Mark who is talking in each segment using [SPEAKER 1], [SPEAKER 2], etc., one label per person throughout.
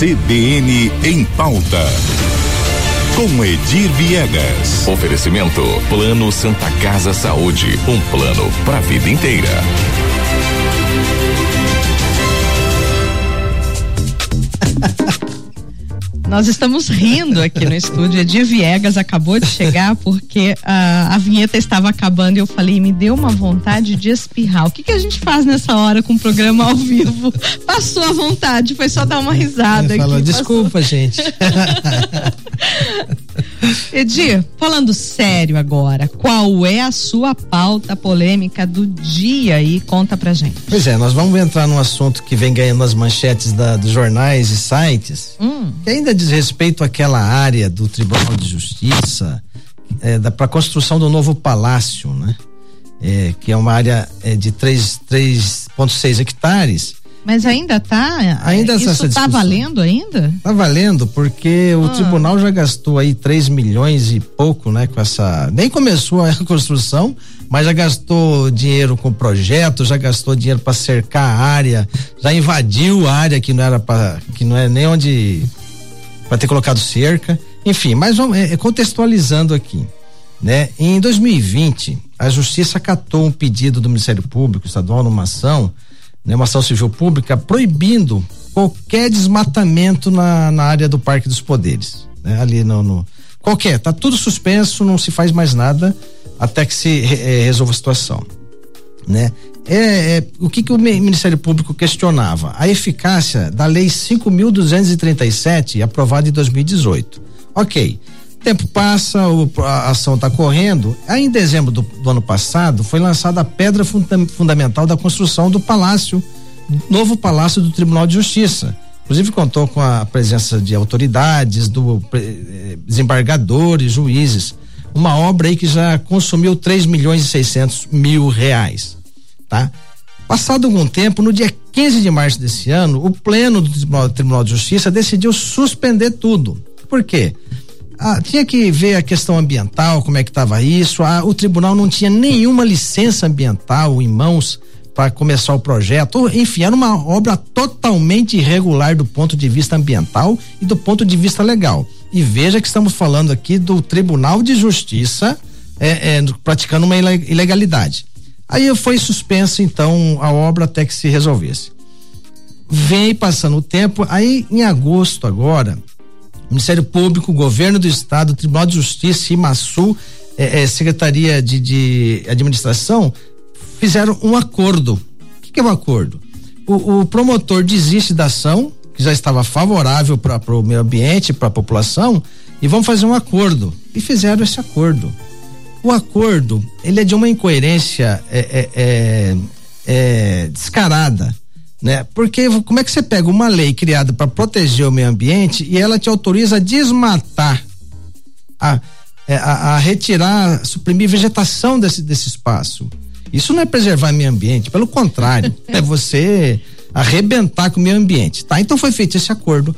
[SPEAKER 1] CBN em pauta. Com Edir Viegas. Oferecimento Plano Santa Casa Saúde, um plano para a vida inteira.
[SPEAKER 2] Nós estamos rindo aqui no estúdio. Edir Viegas acabou de chegar porque a, a vinheta estava acabando e eu falei, me deu uma vontade de espirrar. O que, que a gente faz nessa hora com o programa ao vivo? Passou a vontade, foi só dar uma risada.
[SPEAKER 3] Falou, aqui, desculpa, gente.
[SPEAKER 2] Edir, falando sério agora, qual é a sua pauta polêmica do dia aí? Conta pra gente.
[SPEAKER 3] Pois é, nós vamos entrar num assunto que vem ganhando as manchetes da, dos jornais e sites, hum. que ainda diz respeito àquela área do Tribunal de Justiça é, para a construção do novo palácio, né? É, que é uma área é, de 3,6 hectares
[SPEAKER 2] mas ainda tá?
[SPEAKER 3] Ainda
[SPEAKER 2] Isso está valendo ainda?
[SPEAKER 3] Está valendo, porque o ah. tribunal já gastou aí 3 milhões e pouco, né, com essa. Nem começou a construção, mas já gastou dinheiro com projeto, já gastou dinheiro para cercar a área, já invadiu a área que não era para que não é nem onde para ter colocado cerca. Enfim, mas vamos, é, é, contextualizando aqui, né? Em 2020, a justiça acatou um pedido do Ministério Público Estadual numa ação né, uma ação civil pública proibindo qualquer desmatamento na, na área do Parque dos Poderes, né, ali no, no, qualquer, tá tudo suspenso, não se faz mais nada até que se é, resolva a situação, né? É, é, o que que o Ministério Público questionava? A eficácia da lei 5.237 aprovada em 2018. Ok, tempo passa, a ação está correndo. Aí, em dezembro do, do, ano passado, foi lançada a pedra funda fundamental da construção do palácio, novo palácio do Tribunal de Justiça. Inclusive contou com a presença de autoridades, do eh, desembargadores, juízes. Uma obra aí que já consumiu 3 milhões e 600 mil reais, tá? Passado algum tempo, no dia 15 de março desse ano, o pleno do Tribunal de Justiça decidiu suspender tudo. Por quê? Ah, tinha que ver a questão ambiental, como é que estava isso. Ah, o tribunal não tinha nenhuma licença ambiental em mãos para começar o projeto. Enfim, era uma obra totalmente irregular do ponto de vista ambiental e do ponto de vista legal. E veja que estamos falando aqui do Tribunal de Justiça é, é, praticando uma ilegalidade. Aí foi suspensa então a obra até que se resolvesse. Vem passando o tempo, aí em agosto agora, Ministério Público, Governo do Estado, Tribunal de Justiça, IMASU, é, é, Secretaria de, de, Administração, fizeram um acordo. O que, que é um acordo? O, o, promotor desiste da ação, que já estava favorável para o meio ambiente, para a população, e vão fazer um acordo. E fizeram esse acordo. O acordo, ele é de uma incoerência é, é, é descarada né? Porque como é que você pega uma lei criada para proteger o meio ambiente e ela te autoriza a desmatar, a, é, a, a retirar, suprimir vegetação desse, desse espaço? Isso não é preservar o meio ambiente, pelo contrário, é você arrebentar com o meio ambiente, tá? Então foi feito esse acordo.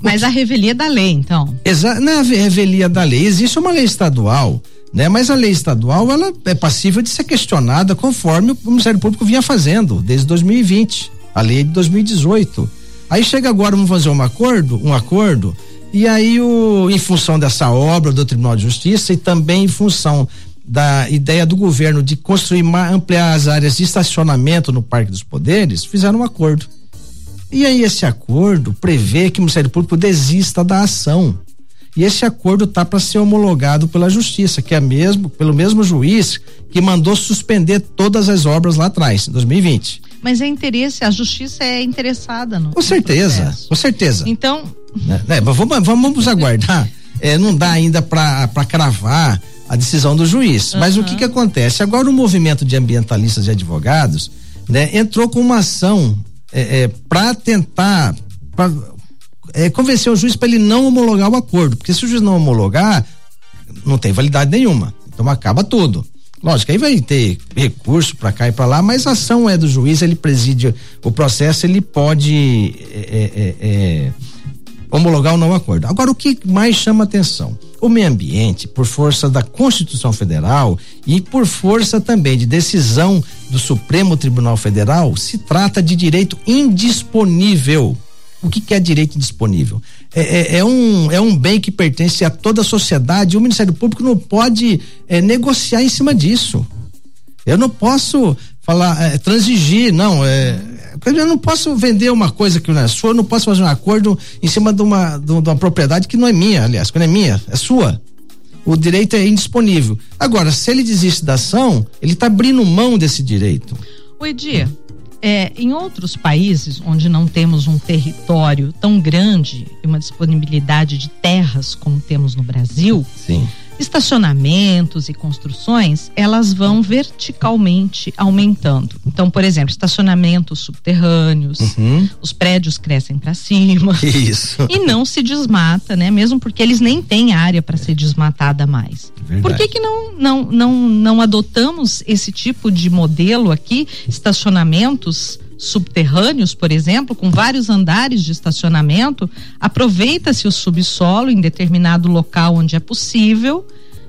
[SPEAKER 2] Mas a revelia da lei, então?
[SPEAKER 3] Exa não é a revelia da lei, existe uma lei estadual, né? Mas a lei estadual, ela é passível de ser questionada conforme o Ministério Público vinha fazendo desde 2020 a lei de 2018. Aí chega agora, vamos fazer um acordo, um acordo, e aí o, em função dessa obra do Tribunal de Justiça e também em função da ideia do governo de construir, ampliar as áreas de estacionamento no Parque dos Poderes, fizeram um acordo. E aí esse acordo prevê que o Ministério Público desista da ação. E esse acordo está para ser homologado pela Justiça, que é mesmo pelo mesmo juiz que mandou suspender todas as obras lá atrás, em 2020
[SPEAKER 2] mas é interesse, a justiça é interessada no.
[SPEAKER 3] Com certeza,
[SPEAKER 2] no
[SPEAKER 3] com certeza.
[SPEAKER 2] Então.
[SPEAKER 3] Né, vamos, vamos aguardar. é, não dá ainda para cravar a decisão do juiz. Uhum. Mas o que que acontece? Agora o movimento de ambientalistas e advogados, né, entrou com uma ação é, é, para tentar pra, é, convencer o juiz para ele não homologar o acordo, porque se o juiz não homologar, não tem validade nenhuma. Então acaba tudo. Lógico, aí vai ter recurso para cá e para lá, mas a ação é do juiz, ele preside o processo, ele pode é, é, é, é, homologar ou não acordo. Agora, o que mais chama atenção? O meio ambiente, por força da Constituição Federal e por força também de decisão do Supremo Tribunal Federal, se trata de direito indisponível. O que, que é direito indisponível? É, é, é, um, é um bem que pertence a toda a sociedade e o Ministério Público não pode é, negociar em cima disso. Eu não posso falar, é, transigir, não. É, eu não posso vender uma coisa que não é sua, eu não posso fazer um acordo em cima de uma, de uma propriedade que não é minha, aliás, que não é minha, é sua. O direito é indisponível. Agora, se ele desiste da ação, ele está abrindo mão desse direito.
[SPEAKER 2] O Edir, é, em outros países onde não temos um território tão grande e uma disponibilidade de terras como temos no Brasil,
[SPEAKER 3] Sim
[SPEAKER 2] estacionamentos e construções, elas vão verticalmente aumentando. Então, por exemplo, estacionamentos subterrâneos, uhum. os prédios crescem para cima.
[SPEAKER 3] Isso.
[SPEAKER 2] E não se desmata, né? Mesmo porque eles nem têm área para ser desmatada mais. Verdade. Por que que não, não, não, não adotamos esse tipo de modelo aqui, estacionamentos subterrâneos, por exemplo, com vários andares de estacionamento, aproveita-se o subsolo em determinado local onde é possível,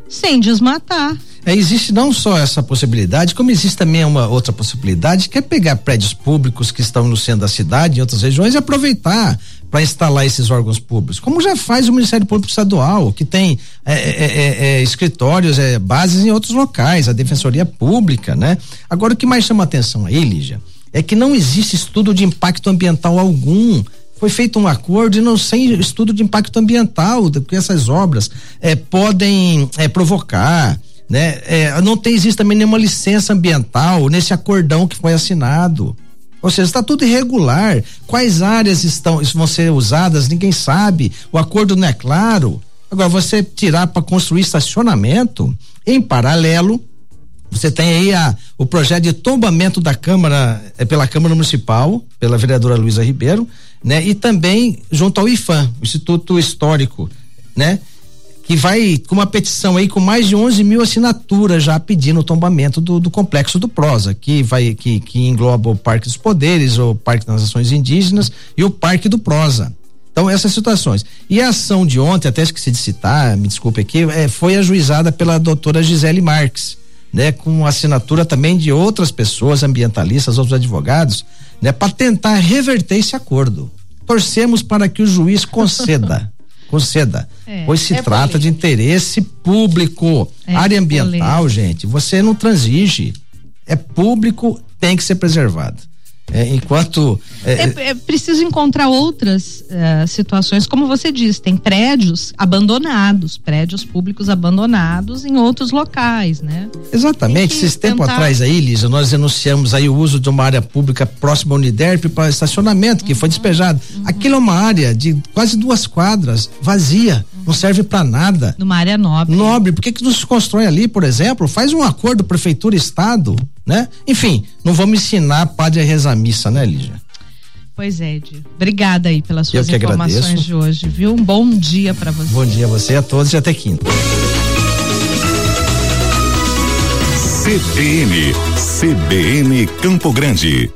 [SPEAKER 2] sem desmatar.
[SPEAKER 3] É, existe não só essa possibilidade, como existe também uma outra possibilidade, que é pegar prédios públicos que estão no centro da cidade, em outras regiões, e aproveitar para instalar esses órgãos públicos, como já faz o Ministério Público Estadual, que tem é, é, é, é escritórios, é, bases em outros locais, a Defensoria Pública, né? Agora, o que mais chama atenção aí, Lígia, é que não existe estudo de impacto ambiental algum. Foi feito um acordo e não sem estudo de impacto ambiental, porque essas obras é, podem é, provocar. Né? É, não tem, existe também nenhuma licença ambiental nesse acordão que foi assinado. Ou seja, está tudo irregular. Quais áreas estão vão ser usadas, ninguém sabe. O acordo não é claro. Agora, você tirar para construir estacionamento, em paralelo, você tem aí a, o projeto de tombamento da Câmara, é, pela Câmara Municipal, pela vereadora Luísa Ribeiro, né? E também junto ao IFAM, Instituto Histórico, né? Que vai com uma petição aí com mais de 11 mil assinaturas já pedindo o tombamento do, do complexo do Prosa, que vai, que, que engloba o Parque dos Poderes, o Parque das Nações Indígenas e o Parque do Prosa. Então, essas situações. E a ação de ontem, até esqueci de citar, me desculpe aqui, é, foi ajuizada pela doutora Gisele Marques né, com assinatura também de outras pessoas, ambientalistas, outros advogados, né, para tentar reverter esse acordo. Torcemos para que o juiz conceda. conceda. É, pois se é trata de interesse público. É Área ambiental, gente, você não transige. É público, tem que ser preservado. É, enquanto.
[SPEAKER 2] É, é, é, preciso encontrar outras uh, situações, como você disse, tem prédios abandonados, prédios públicos abandonados em outros locais, né?
[SPEAKER 3] Exatamente. Esses tentar... tempo atrás aí, Lisa, nós denunciamos aí o uso de uma área pública próxima ao Uniderp para estacionamento, que uhum, foi despejado. Uhum. Aquilo é uma área de quase duas quadras, vazia, uhum. não serve para nada.
[SPEAKER 2] Numa área nobre.
[SPEAKER 3] Nobre. Por que que não se constrói ali, por exemplo? Faz um acordo prefeitura estado, né? Enfim, não vamos ensinar padre a rezar missa, né, Lígia?
[SPEAKER 2] Pois é, Edi. Obrigada aí pelas suas informações agradeço. de hoje, viu? Um bom dia para você.
[SPEAKER 3] Bom dia a você, a todos e até quinta.
[SPEAKER 1] CBN, CBN Campo Grande.